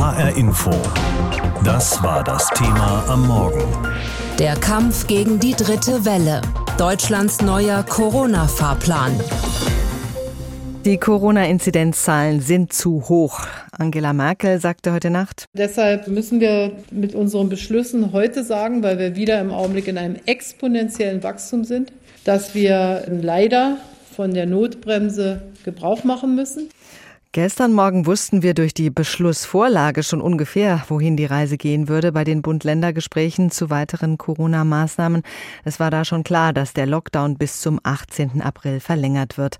HR Info. Das war das Thema am Morgen. Der Kampf gegen die dritte Welle. Deutschlands neuer Corona-Fahrplan. Die Corona-Inzidenzzahlen sind zu hoch. Angela Merkel sagte heute Nacht. Deshalb müssen wir mit unseren Beschlüssen heute sagen, weil wir wieder im Augenblick in einem exponentiellen Wachstum sind, dass wir leider von der Notbremse Gebrauch machen müssen. Gestern Morgen wussten wir durch die Beschlussvorlage schon ungefähr, wohin die Reise gehen würde bei den Bund-Länder-Gesprächen zu weiteren Corona-Maßnahmen. Es war da schon klar, dass der Lockdown bis zum 18. April verlängert wird.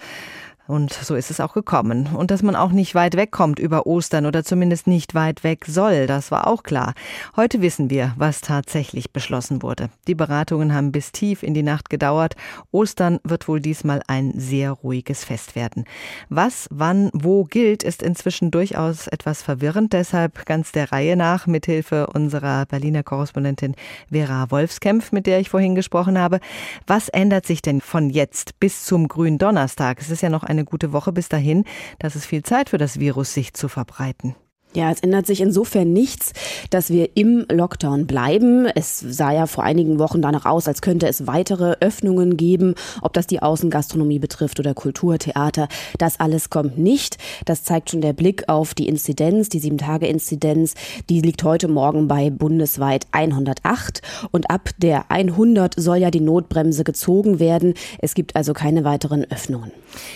Und so ist es auch gekommen. Und dass man auch nicht weit wegkommt über Ostern oder zumindest nicht weit weg soll, das war auch klar. Heute wissen wir, was tatsächlich beschlossen wurde. Die Beratungen haben bis tief in die Nacht gedauert. Ostern wird wohl diesmal ein sehr ruhiges Fest werden. Was, wann, wo gilt, ist inzwischen durchaus etwas verwirrend. Deshalb ganz der Reihe nach mithilfe unserer Berliner Korrespondentin Vera Wolfskämpf, mit der ich vorhin gesprochen habe. Was ändert sich denn von jetzt bis zum grünen Donnerstag? Es ist ja noch eine eine gute Woche bis dahin. Das ist viel Zeit für das Virus, sich zu verbreiten. Ja, es ändert sich insofern nichts, dass wir im Lockdown bleiben. Es sah ja vor einigen Wochen danach aus, als könnte es weitere Öffnungen geben, ob das die Außengastronomie betrifft oder Kulturtheater. Das alles kommt nicht. Das zeigt schon der Blick auf die Inzidenz, die Sieben-Tage-Inzidenz. Die liegt heute Morgen bei bundesweit 108 und ab der 100 soll ja die Notbremse gezogen werden. Es gibt also keine weiteren Öffnungen.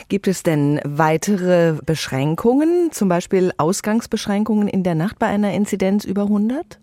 Gibt es denn weitere Beschränkungen, zum Beispiel Ausgangsbeschränkungen? Einschränkungen in der Nacht bei einer Inzidenz über 100?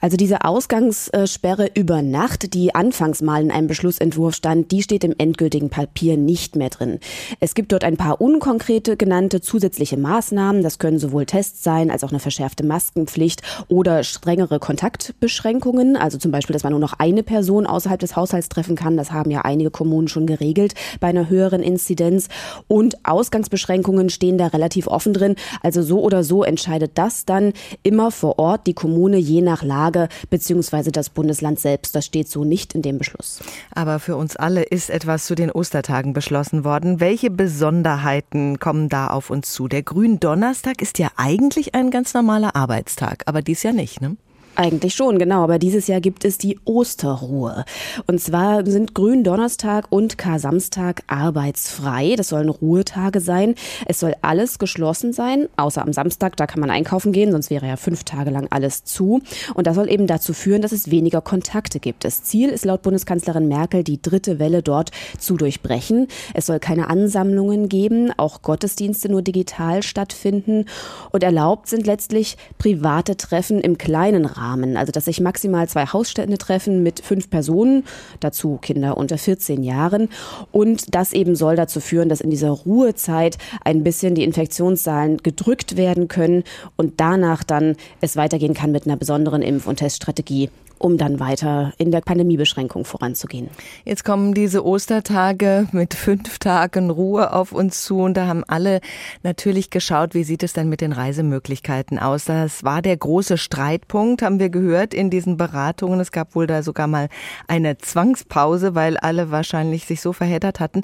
Also diese Ausgangssperre über Nacht, die anfangs mal in einem Beschlussentwurf stand, die steht im endgültigen Papier nicht mehr drin. Es gibt dort ein paar unkonkrete genannte zusätzliche Maßnahmen. Das können sowohl Tests sein als auch eine verschärfte Maskenpflicht oder strengere Kontaktbeschränkungen. Also zum Beispiel, dass man nur noch eine Person außerhalb des Haushalts treffen kann. Das haben ja einige Kommunen schon geregelt bei einer höheren Inzidenz. Und Ausgangsbeschränkungen stehen da relativ offen drin. Also so oder so entscheidet das dann immer vor Ort die Kommune je nach Lage beziehungsweise das Bundesland selbst. Das steht so nicht in dem Beschluss. Aber für uns alle ist etwas zu den Ostertagen beschlossen worden. Welche Besonderheiten kommen da auf uns zu? Der Gründonnerstag ist ja eigentlich ein ganz normaler Arbeitstag, aber dies ja nicht, ne? Eigentlich schon, genau. Aber dieses Jahr gibt es die Osterruhe. Und zwar sind Gründonnerstag und Kar-Samstag arbeitsfrei. Das sollen Ruhetage sein. Es soll alles geschlossen sein, außer am Samstag. Da kann man einkaufen gehen, sonst wäre ja fünf Tage lang alles zu. Und das soll eben dazu führen, dass es weniger Kontakte gibt. Das Ziel ist laut Bundeskanzlerin Merkel, die dritte Welle dort zu durchbrechen. Es soll keine Ansammlungen geben, auch Gottesdienste nur digital stattfinden. Und erlaubt sind letztlich private Treffen im kleinen Rahmen. Rahmen. Also dass sich maximal zwei Hausstände treffen mit fünf Personen, dazu Kinder unter 14 Jahren. Und das eben soll dazu führen, dass in dieser Ruhezeit ein bisschen die Infektionszahlen gedrückt werden können und danach dann es weitergehen kann mit einer besonderen Impf- und Teststrategie um dann weiter in der Pandemiebeschränkung voranzugehen. Jetzt kommen diese Ostertage mit fünf Tagen Ruhe auf uns zu und da haben alle natürlich geschaut, wie sieht es denn mit den Reisemöglichkeiten aus. Das war der große Streitpunkt, haben wir gehört in diesen Beratungen. Es gab wohl da sogar mal eine Zwangspause, weil alle wahrscheinlich sich so verheddert hatten.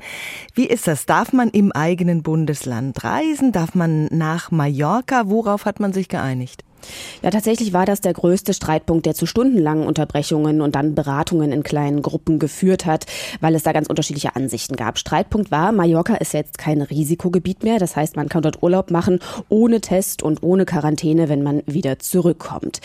Wie ist das? Darf man im eigenen Bundesland reisen? Darf man nach Mallorca? Worauf hat man sich geeinigt? Ja, tatsächlich war das der größte Streitpunkt, der zu stundenlangen Unterbrechungen und dann Beratungen in kleinen Gruppen geführt hat, weil es da ganz unterschiedliche Ansichten gab. Streitpunkt war, Mallorca ist jetzt kein Risikogebiet mehr. Das heißt, man kann dort Urlaub machen ohne Test und ohne Quarantäne, wenn man wieder zurückkommt.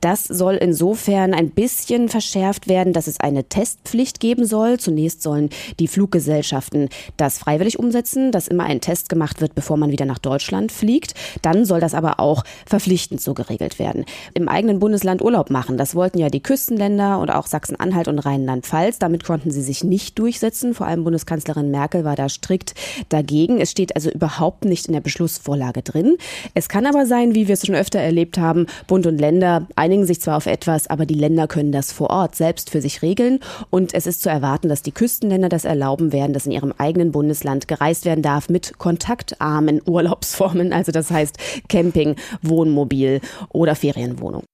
Das soll insofern ein bisschen verschärft werden, dass es eine Testpflicht geben soll. Zunächst sollen die Fluggesellschaften das freiwillig umsetzen, dass immer ein Test gemacht wird, bevor man wieder nach Deutschland fliegt. Dann soll das aber auch verpflichtend so geregelt werden. Im eigenen Bundesland Urlaub machen, das wollten ja die Küstenländer und auch Sachsen-Anhalt und Rheinland-Pfalz. Damit konnten sie sich nicht durchsetzen. Vor allem Bundeskanzlerin Merkel war da strikt dagegen. Es steht also überhaupt nicht in der Beschlussvorlage drin. Es kann aber sein, wie wir es schon öfter erlebt haben, Bund und Länder einigen sich zwar auf etwas, aber die Länder können das vor Ort selbst für sich regeln. Und es ist zu erwarten, dass die Küstenländer das erlauben werden, dass in ihrem eigenen Bundesland gereist werden darf mit kontaktarmen Urlaubsformen. Also das heißt Camping, Wohnmobil oder Ferienwohnung.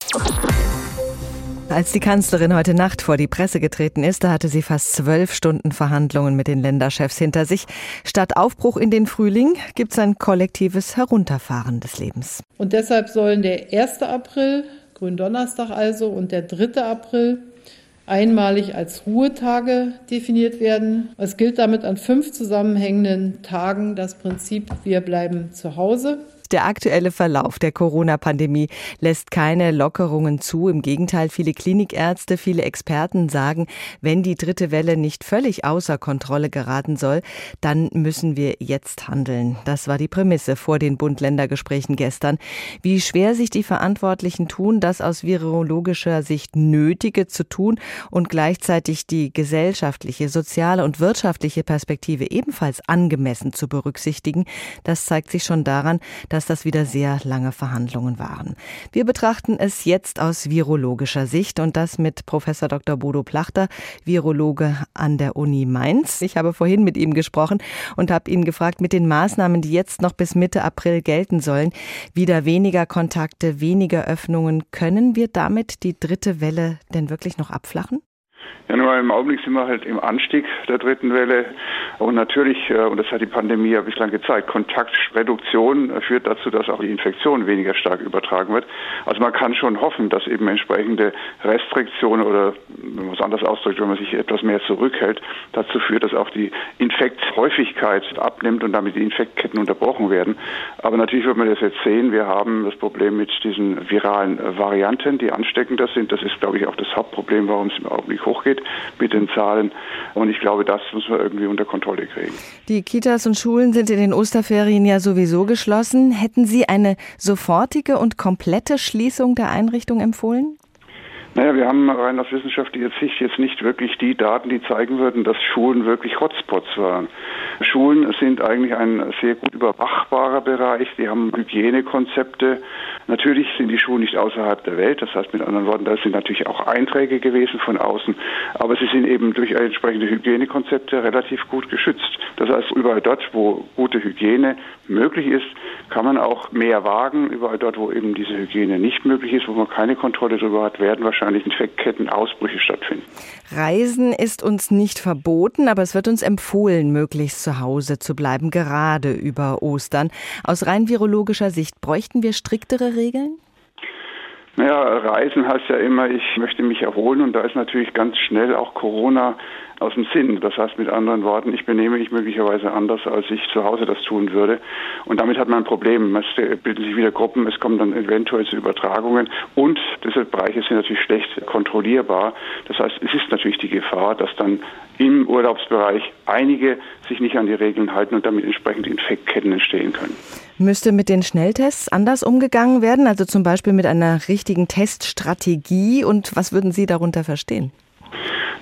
Als die Kanzlerin heute Nacht vor die Presse getreten ist, da hatte sie fast zwölf Stunden Verhandlungen mit den Länderchefs hinter sich. Statt Aufbruch in den Frühling gibt es ein kollektives Herunterfahren des Lebens. Und deshalb sollen der 1. April, Gründonnerstag also, und der 3. April einmalig als Ruhetage definiert werden. Es gilt damit an fünf zusammenhängenden Tagen das Prinzip, wir bleiben zu Hause. Der aktuelle Verlauf der Corona-Pandemie lässt keine Lockerungen zu. Im Gegenteil, viele Klinikärzte, viele Experten sagen, wenn die dritte Welle nicht völlig außer Kontrolle geraten soll, dann müssen wir jetzt handeln. Das war die Prämisse vor den Bund-Länder-Gesprächen gestern. Wie schwer sich die Verantwortlichen tun, das aus virologischer Sicht Nötige zu tun und gleichzeitig die gesellschaftliche, soziale und wirtschaftliche Perspektive ebenfalls angemessen zu berücksichtigen, das zeigt sich schon daran, dass das wieder sehr lange Verhandlungen waren. Wir betrachten es jetzt aus virologischer Sicht und das mit Professor Dr. Bodo Plachter, Virologe an der Uni Mainz. Ich habe vorhin mit ihm gesprochen und habe ihn gefragt, mit den Maßnahmen, die jetzt noch bis Mitte April gelten sollen, wieder weniger Kontakte, weniger Öffnungen, können wir damit die dritte Welle denn wirklich noch abflachen? Ja, nur im Augenblick sind wir halt im Anstieg der dritten Welle. Und natürlich, äh, und das hat die Pandemie ja bislang gezeigt, Kontaktreduktion führt dazu, dass auch die Infektion weniger stark übertragen wird. Also man kann schon hoffen, dass eben entsprechende Restriktionen oder, wenn man es anders ausdrückt, wenn man sich etwas mehr zurückhält, dazu führt, dass auch die Infekthäufigkeit abnimmt und damit die Infektketten unterbrochen werden. Aber natürlich wird man das jetzt sehen. Wir haben das Problem mit diesen viralen Varianten, die ansteckender sind. Das ist, glaube ich, auch das Hauptproblem, warum es im Augenblick hochgeht geht mit den Zahlen. Und ich glaube, das müssen wir irgendwie unter Kontrolle kriegen. Die Kitas und Schulen sind in den Osterferien ja sowieso geschlossen. Hätten Sie eine sofortige und komplette Schließung der Einrichtung empfohlen? Naja, wir haben rein aus wissenschaftlicher Sicht jetzt nicht wirklich die Daten, die zeigen würden, dass Schulen wirklich Hotspots waren. Schulen sind eigentlich ein sehr gut überwachbarer Bereich. Die haben Hygienekonzepte. Natürlich sind die Schulen nicht außerhalb der Welt. Das heißt mit anderen Worten, da sind natürlich auch Einträge gewesen von außen. Aber sie sind eben durch entsprechende Hygienekonzepte relativ gut geschützt. Das heißt, überall dort, wo gute Hygiene möglich ist, kann man auch mehr wagen. Überall dort, wo eben diese Hygiene nicht möglich ist, wo man keine Kontrolle darüber hat, werden wahrscheinlich Infektkettenausbrüche stattfinden. Reisen ist uns nicht verboten, aber es wird uns empfohlen, möglichst zu Hause zu bleiben, gerade über Ostern. Aus rein virologischer Sicht bräuchten wir striktere Regeln? Naja, Reisen heißt ja immer, ich möchte mich erholen und da ist natürlich ganz schnell auch Corona aus dem Sinn. Das heißt mit anderen Worten, ich benehme mich möglicherweise anders, als ich zu Hause das tun würde. Und damit hat man ein Problem. Es bilden sich wieder Gruppen, es kommen dann eventuell zu Übertragungen und diese Bereiche sind natürlich schlecht kontrollierbar. Das heißt, es ist natürlich die Gefahr, dass dann im Urlaubsbereich einige sich nicht an die Regeln halten und damit entsprechend Infektketten entstehen können. Müsste mit den Schnelltests anders umgegangen werden, also zum Beispiel mit einer richtigen Teststrategie? Und was würden Sie darunter verstehen?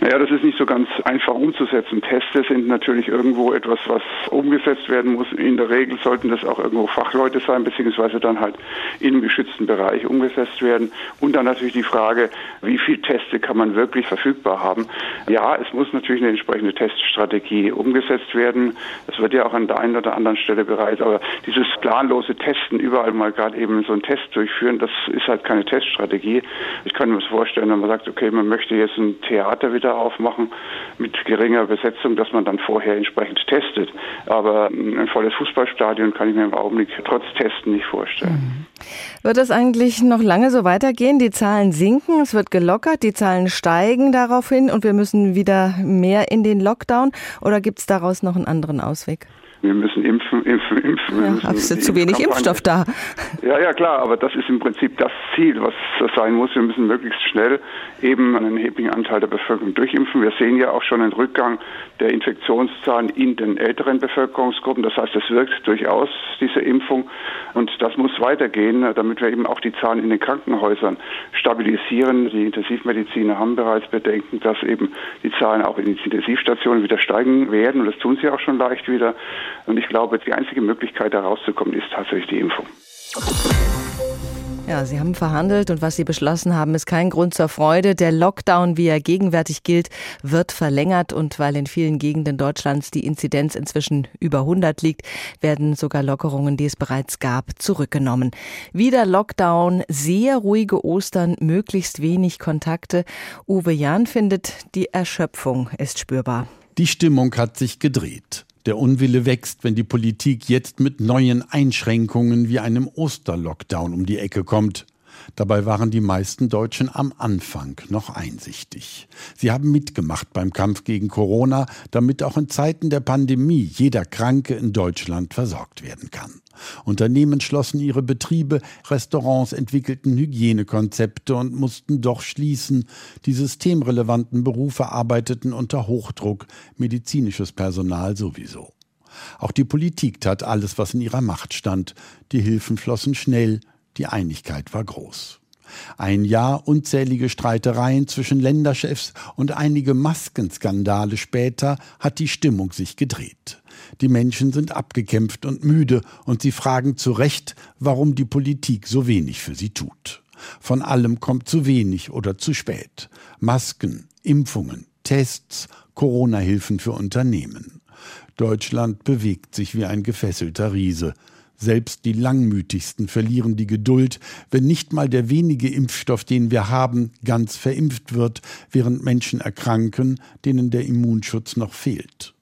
Naja, das ist nicht so ganz einfach umzusetzen. Teste sind natürlich irgendwo etwas, was umgesetzt werden muss. In der Regel sollten das auch irgendwo Fachleute sein, beziehungsweise dann halt in einem geschützten Bereich umgesetzt werden. Und dann natürlich die Frage, wie viel Teste kann man wirklich verfügbar haben? Ja, es muss natürlich eine entsprechende Teststrategie umgesetzt werden. Das wird ja auch an der einen oder anderen Stelle bereits. Aber dieses planlose Testen, überall mal gerade eben so einen Test durchführen, das ist halt keine Teststrategie. Ich kann mir das vorstellen, wenn man sagt, okay, man möchte jetzt ein Theater wieder aufmachen mit geringer Besetzung, dass man dann vorher entsprechend testet. Aber ein volles Fußballstadion kann ich mir im Augenblick trotz Testen nicht vorstellen. Mhm. Wird es eigentlich noch lange so weitergehen? Die Zahlen sinken, es wird gelockert, die Zahlen steigen daraufhin und wir müssen wieder mehr in den Lockdown oder gibt es daraus noch einen anderen Ausweg? Wir müssen impfen, impfen, impfen. Ja, hast du zu wenig Impfstoff da? Ja, ja, klar, aber das ist im Prinzip das Ziel, was sein muss. Wir müssen möglichst schnell eben einen erheblichen Anteil der Bevölkerung durchimpfen. Wir sehen ja auch schon einen Rückgang der Infektionszahlen in den älteren Bevölkerungsgruppen. Das heißt, es wirkt durchaus, diese Impfung. Und das muss weitergehen, damit wir eben auch die Zahlen in den Krankenhäusern stabilisieren. Die Intensivmediziner haben bereits Bedenken, dass eben die Zahlen auch in den Intensivstationen wieder steigen werden. Und das tun sie auch schon leicht wieder. Und ich glaube, die einzige Möglichkeit, da rauszukommen, ist tatsächlich die Impfung. Ja, Sie haben verhandelt und was Sie beschlossen haben, ist kein Grund zur Freude. Der Lockdown, wie er gegenwärtig gilt, wird verlängert und weil in vielen Gegenden Deutschlands die Inzidenz inzwischen über 100 liegt, werden sogar Lockerungen, die es bereits gab, zurückgenommen. Wieder Lockdown, sehr ruhige Ostern, möglichst wenig Kontakte. Uwe Jahn findet, die Erschöpfung ist spürbar. Die Stimmung hat sich gedreht. Der Unwille wächst, wenn die Politik jetzt mit neuen Einschränkungen wie einem Osterlockdown um die Ecke kommt. Dabei waren die meisten Deutschen am Anfang noch einsichtig. Sie haben mitgemacht beim Kampf gegen Corona, damit auch in Zeiten der Pandemie jeder Kranke in Deutschland versorgt werden kann. Unternehmen schlossen ihre Betriebe, Restaurants entwickelten Hygienekonzepte und mussten doch schließen. Die systemrelevanten Berufe arbeiteten unter Hochdruck, medizinisches Personal sowieso. Auch die Politik tat alles, was in ihrer Macht stand. Die Hilfen flossen schnell, die Einigkeit war groß. Ein Jahr unzählige Streitereien zwischen Länderchefs und einige Maskenskandale später hat die Stimmung sich gedreht. Die Menschen sind abgekämpft und müde und sie fragen zu Recht, warum die Politik so wenig für sie tut. Von allem kommt zu wenig oder zu spät. Masken, Impfungen, Tests, Corona-Hilfen für Unternehmen. Deutschland bewegt sich wie ein gefesselter Riese. Selbst die Langmütigsten verlieren die Geduld, wenn nicht mal der wenige Impfstoff, den wir haben, ganz verimpft wird, während Menschen erkranken, denen der Immunschutz noch fehlt.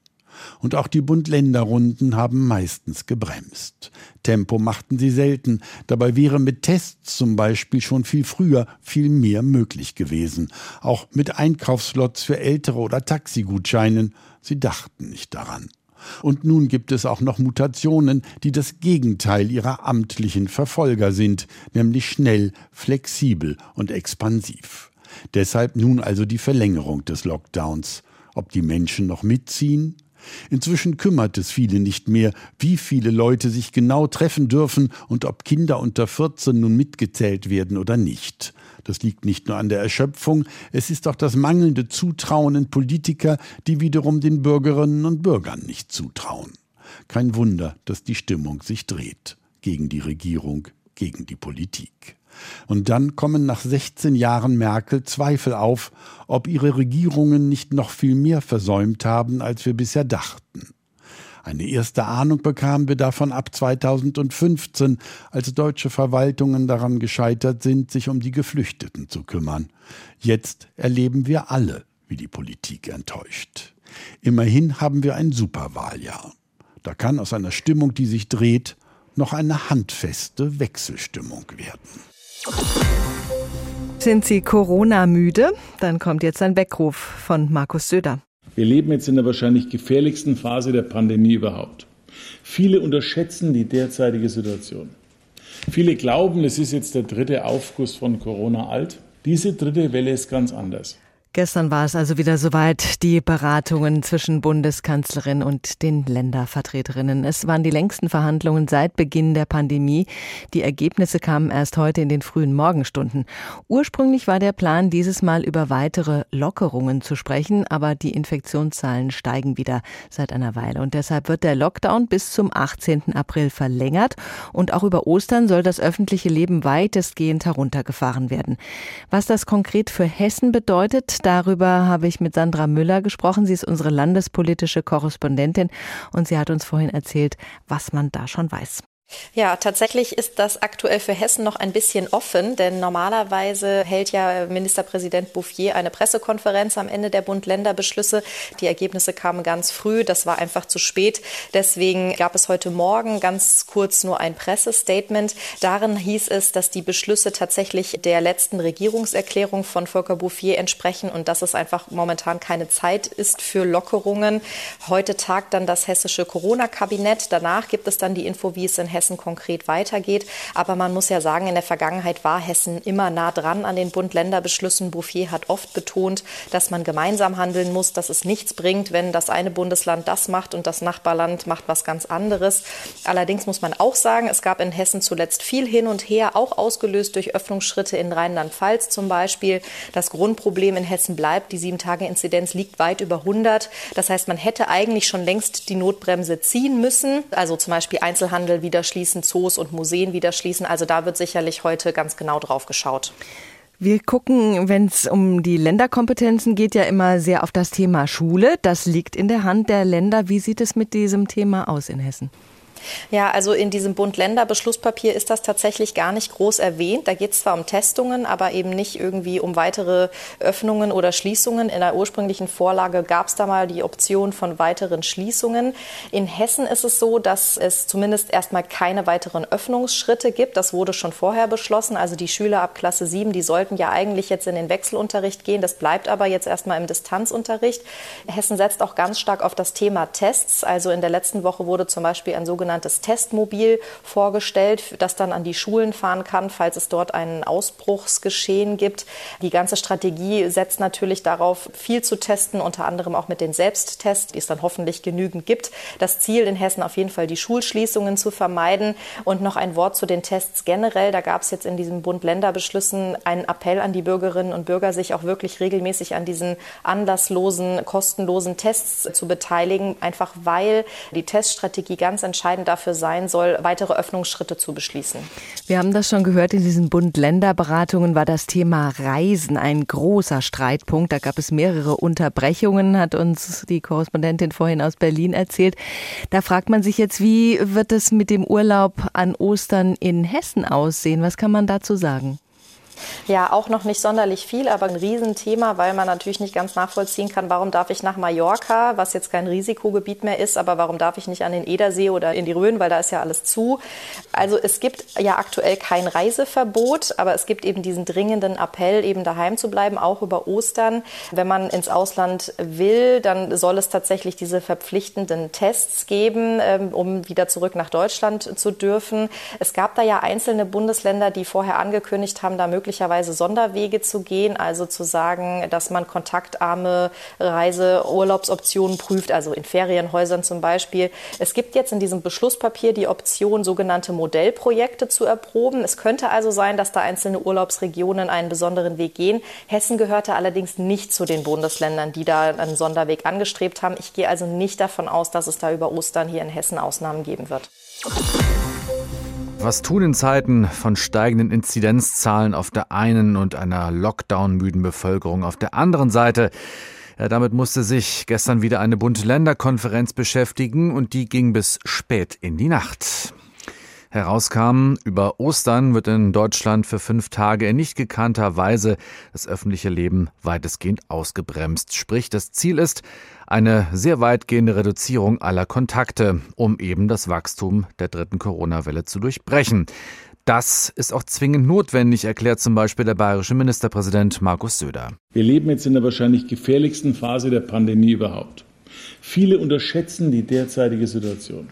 Und auch die Bund-Länder-Runden haben meistens gebremst. Tempo machten sie selten. Dabei wäre mit Tests zum Beispiel schon viel früher viel mehr möglich gewesen. Auch mit Einkaufslots für Ältere oder Taxigutscheinen. Sie dachten nicht daran. Und nun gibt es auch noch Mutationen, die das Gegenteil ihrer amtlichen Verfolger sind, nämlich schnell, flexibel und expansiv. Deshalb nun also die Verlängerung des Lockdowns. Ob die Menschen noch mitziehen? Inzwischen kümmert es viele nicht mehr, wie viele Leute sich genau treffen dürfen und ob Kinder unter 14 nun mitgezählt werden oder nicht. Das liegt nicht nur an der Erschöpfung, es ist auch das mangelnde Zutrauen in Politiker, die wiederum den Bürgerinnen und Bürgern nicht zutrauen. Kein Wunder, dass die Stimmung sich dreht gegen die Regierung, gegen die Politik. Und dann kommen nach 16 Jahren Merkel Zweifel auf, ob ihre Regierungen nicht noch viel mehr versäumt haben, als wir bisher dachten. Eine erste Ahnung bekamen wir davon ab 2015, als deutsche Verwaltungen daran gescheitert sind, sich um die Geflüchteten zu kümmern. Jetzt erleben wir alle, wie die Politik enttäuscht. Immerhin haben wir ein Superwahljahr. Da kann aus einer Stimmung, die sich dreht, noch eine handfeste Wechselstimmung werden. Sind Sie Corona-müde? Dann kommt jetzt ein Weckruf von Markus Söder. Wir leben jetzt in der wahrscheinlich gefährlichsten Phase der Pandemie überhaupt. Viele unterschätzen die derzeitige Situation. Viele glauben, es ist jetzt der dritte Aufguss von Corona alt. Diese dritte Welle ist ganz anders. Gestern war es also wieder soweit, die Beratungen zwischen Bundeskanzlerin und den Ländervertreterinnen. Es waren die längsten Verhandlungen seit Beginn der Pandemie. Die Ergebnisse kamen erst heute in den frühen Morgenstunden. Ursprünglich war der Plan, dieses Mal über weitere Lockerungen zu sprechen, aber die Infektionszahlen steigen wieder seit einer Weile. Und deshalb wird der Lockdown bis zum 18. April verlängert und auch über Ostern soll das öffentliche Leben weitestgehend heruntergefahren werden. Was das konkret für Hessen bedeutet, Darüber habe ich mit Sandra Müller gesprochen. Sie ist unsere landespolitische Korrespondentin und sie hat uns vorhin erzählt, was man da schon weiß. Ja, tatsächlich ist das aktuell für Hessen noch ein bisschen offen, denn normalerweise hält ja Ministerpräsident Bouffier eine Pressekonferenz am Ende der Bund-Länder-Beschlüsse. Die Ergebnisse kamen ganz früh, das war einfach zu spät. Deswegen gab es heute Morgen ganz kurz nur ein Pressestatement. Darin hieß es, dass die Beschlüsse tatsächlich der letzten Regierungserklärung von Volker Bouffier entsprechen und dass es einfach momentan keine Zeit ist für Lockerungen. Heute tagt dann das hessische Corona-Kabinett. Danach gibt es dann die Info, wie es in Hessen Hessen konkret weitergeht. Aber man muss ja sagen, in der Vergangenheit war Hessen immer nah dran an den Bund-Länder-Beschlüssen. Bouffier hat oft betont, dass man gemeinsam handeln muss, dass es nichts bringt, wenn das eine Bundesland das macht und das Nachbarland macht was ganz anderes. Allerdings muss man auch sagen, es gab in Hessen zuletzt viel hin und her, auch ausgelöst durch Öffnungsschritte in Rheinland-Pfalz zum Beispiel. Das Grundproblem in Hessen bleibt, die Sieben-Tage-Inzidenz liegt weit über 100. Das heißt, man hätte eigentlich schon längst die Notbremse ziehen müssen, also zum Beispiel Einzelhandel wieder schließen, Zoos und Museen wieder schließen. Also da wird sicherlich heute ganz genau drauf geschaut. Wir gucken, wenn es um die Länderkompetenzen geht, ja immer sehr auf das Thema Schule. Das liegt in der Hand der Länder. Wie sieht es mit diesem Thema aus in Hessen? Ja, also in diesem Bund-Länder-Beschlusspapier ist das tatsächlich gar nicht groß erwähnt. Da geht es zwar um Testungen, aber eben nicht irgendwie um weitere Öffnungen oder Schließungen. In der ursprünglichen Vorlage gab es da mal die Option von weiteren Schließungen. In Hessen ist es so, dass es zumindest erstmal keine weiteren Öffnungsschritte gibt. Das wurde schon vorher beschlossen. Also die Schüler ab Klasse 7, die sollten ja eigentlich jetzt in den Wechselunterricht gehen. Das bleibt aber jetzt erstmal im Distanzunterricht. Hessen setzt auch ganz stark auf das Thema Tests. Also in der letzten Woche wurde zum Beispiel ein sogenanntes sogenanntes Testmobil vorgestellt, das dann an die Schulen fahren kann, falls es dort ein Ausbruchsgeschehen gibt. Die ganze Strategie setzt natürlich darauf, viel zu testen, unter anderem auch mit den Selbsttests, die es dann hoffentlich genügend gibt. Das Ziel in Hessen auf jeden Fall, die Schulschließungen zu vermeiden. Und noch ein Wort zu den Tests generell. Da gab es jetzt in diesen Bund-Länder-Beschlüssen einen Appell an die Bürgerinnen und Bürger, sich auch wirklich regelmäßig an diesen anlasslosen, kostenlosen Tests zu beteiligen, einfach weil die Teststrategie ganz entscheidend entscheidend dafür sein soll, weitere Öffnungsschritte zu beschließen. Wir haben das schon gehört, in diesen Bund-Länder-Beratungen war das Thema Reisen ein großer Streitpunkt. Da gab es mehrere Unterbrechungen, hat uns die Korrespondentin vorhin aus Berlin erzählt. Da fragt man sich jetzt, wie wird es mit dem Urlaub an Ostern in Hessen aussehen? Was kann man dazu sagen? Ja, auch noch nicht sonderlich viel, aber ein Riesenthema, weil man natürlich nicht ganz nachvollziehen kann, warum darf ich nach Mallorca, was jetzt kein Risikogebiet mehr ist, aber warum darf ich nicht an den Edersee oder in die Rhön, weil da ist ja alles zu. Also es gibt ja aktuell kein Reiseverbot, aber es gibt eben diesen dringenden Appell, eben daheim zu bleiben, auch über Ostern. Wenn man ins Ausland will, dann soll es tatsächlich diese verpflichtenden Tests geben, ähm, um wieder zurück nach Deutschland zu dürfen. Es gab da ja einzelne Bundesländer, die vorher angekündigt haben, da möglicherweise möglicherweise Sonderwege zu gehen, also zu sagen, dass man kontaktarme Reise-, Urlaubsoptionen prüft, also in Ferienhäusern zum Beispiel. Es gibt jetzt in diesem Beschlusspapier die Option, sogenannte Modellprojekte zu erproben. Es könnte also sein, dass da einzelne Urlaubsregionen einen besonderen Weg gehen. Hessen gehörte allerdings nicht zu den Bundesländern, die da einen Sonderweg angestrebt haben. Ich gehe also nicht davon aus, dass es da über Ostern hier in Hessen Ausnahmen geben wird. Was tun in Zeiten von steigenden Inzidenzzahlen auf der einen und einer Lockdown-müden Bevölkerung auf der anderen Seite? Ja, damit musste sich gestern wieder eine Bund-Länder-Konferenz beschäftigen und die ging bis spät in die Nacht herauskam. Über Ostern wird in Deutschland für fünf Tage in nicht gekannter Weise das öffentliche Leben weitestgehend ausgebremst. Sprich, das Ziel ist eine sehr weitgehende Reduzierung aller Kontakte, um eben das Wachstum der dritten Corona-Welle zu durchbrechen. Das ist auch zwingend notwendig, erklärt zum Beispiel der bayerische Ministerpräsident Markus Söder. Wir leben jetzt in der wahrscheinlich gefährlichsten Phase der Pandemie überhaupt. Viele unterschätzen die derzeitige Situation.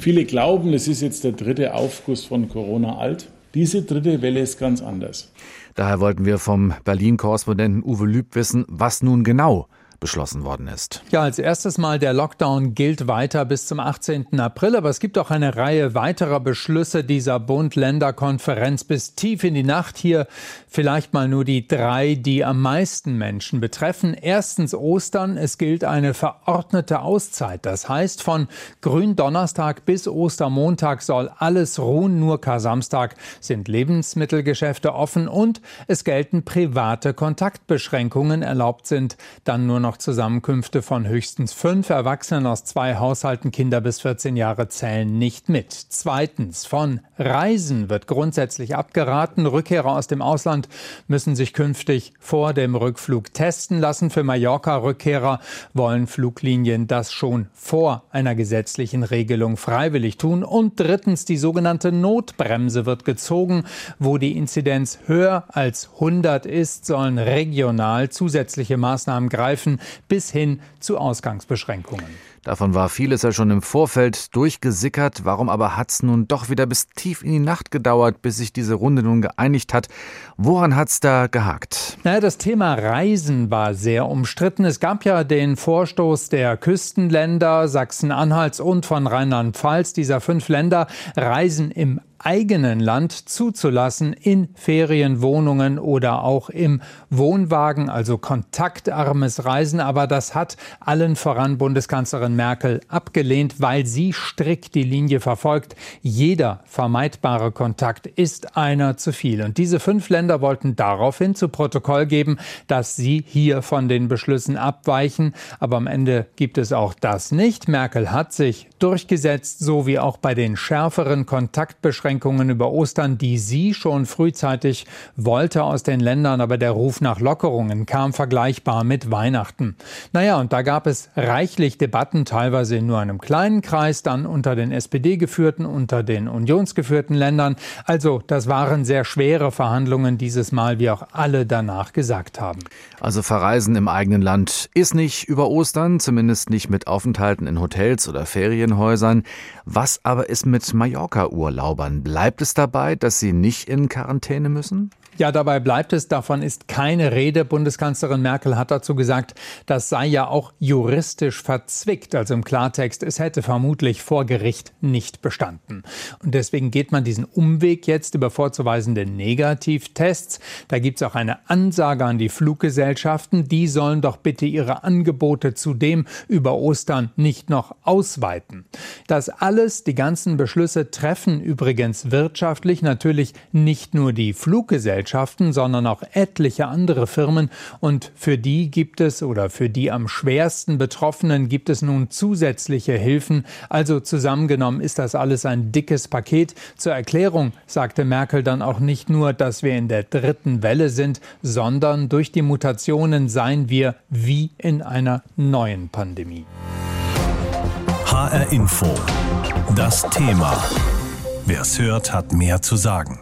Viele glauben, es ist jetzt der dritte Aufguss von Corona alt. Diese dritte Welle ist ganz anders. Daher wollten wir vom Berlin-Korrespondenten Uwe Lüb wissen, was nun genau beschlossen worden ist. Ja, als erstes Mal der Lockdown gilt weiter bis zum 18. April, aber es gibt auch eine Reihe weiterer Beschlüsse dieser Bund-Länder-Konferenz bis tief in die Nacht. Hier vielleicht mal nur die drei, die am meisten Menschen betreffen. Erstens Ostern. Es gilt eine verordnete Auszeit. Das heißt, von Gründonnerstag bis Ostermontag soll alles ruhen. Nur Kar-Samstag sind Lebensmittelgeschäfte offen und es gelten private Kontaktbeschränkungen. Erlaubt sind dann nur noch noch Zusammenkünfte von höchstens fünf Erwachsenen aus zwei Haushalten Kinder bis 14 Jahre zählen nicht mit. Zweitens, von Reisen wird grundsätzlich abgeraten. Rückkehrer aus dem Ausland müssen sich künftig vor dem Rückflug testen lassen. Für Mallorca-Rückkehrer wollen Fluglinien das schon vor einer gesetzlichen Regelung freiwillig tun. Und drittens, die sogenannte Notbremse wird gezogen. Wo die Inzidenz höher als 100 ist, sollen regional zusätzliche Maßnahmen greifen bis hin zu Ausgangsbeschränkungen. Davon war vieles ja schon im Vorfeld durchgesickert. Warum aber hat es nun doch wieder bis tief in die Nacht gedauert, bis sich diese Runde nun geeinigt hat? Woran hat es da gehakt? Naja, das Thema Reisen war sehr umstritten. Es gab ja den Vorstoß der Küstenländer Sachsen-Anhalts und von Rheinland-Pfalz. Dieser fünf Länder reisen im eigenen Land zuzulassen in Ferienwohnungen oder auch im Wohnwagen, also kontaktarmes Reisen. Aber das hat allen voran Bundeskanzlerin Merkel abgelehnt, weil sie strikt die Linie verfolgt. Jeder vermeidbare Kontakt ist einer zu viel. Und diese fünf Länder wollten daraufhin zu Protokoll geben, dass sie hier von den Beschlüssen abweichen. Aber am Ende gibt es auch das nicht. Merkel hat sich durchgesetzt, so wie auch bei den schärferen Kontaktbeschränkungen über Ostern, die sie schon frühzeitig wollte aus den Ländern. Aber der Ruf nach Lockerungen kam vergleichbar mit Weihnachten. Naja, und da gab es reichlich Debatten, teilweise in nur einem kleinen Kreis, dann unter den SPD-geführten, unter den unionsgeführten Ländern. Also das waren sehr schwere Verhandlungen dieses Mal, wie auch alle danach gesagt haben. Also Verreisen im eigenen Land ist nicht über Ostern, zumindest nicht mit Aufenthalten in Hotels oder Ferienhäusern. Was aber ist mit Mallorca-Urlaubern? Bleibt es dabei, dass sie nicht in Quarantäne müssen? Ja, dabei bleibt es. Davon ist keine Rede. Bundeskanzlerin Merkel hat dazu gesagt, das sei ja auch juristisch verzwickt. Also im Klartext, es hätte vermutlich vor Gericht nicht bestanden. Und deswegen geht man diesen Umweg jetzt über vorzuweisende Negativtests. Da gibt es auch eine Ansage an die Fluggesellschaften. Die sollen doch bitte ihre Angebote zudem über Ostern nicht noch ausweiten. Das alles, die ganzen Beschlüsse treffen übrigens wirtschaftlich natürlich nicht nur die Fluggesellschaften, Fluggesellschaften, sondern auch etliche andere Firmen. Und für die gibt es oder für die am schwersten Betroffenen gibt es nun zusätzliche Hilfen. Also zusammengenommen ist das alles ein dickes Paket. Zur Erklärung sagte Merkel dann auch nicht nur, dass wir in der dritten Welle sind, sondern durch die Mutationen seien wir wie in einer neuen Pandemie. HR Info. Das Thema. Wer es hört, hat mehr zu sagen.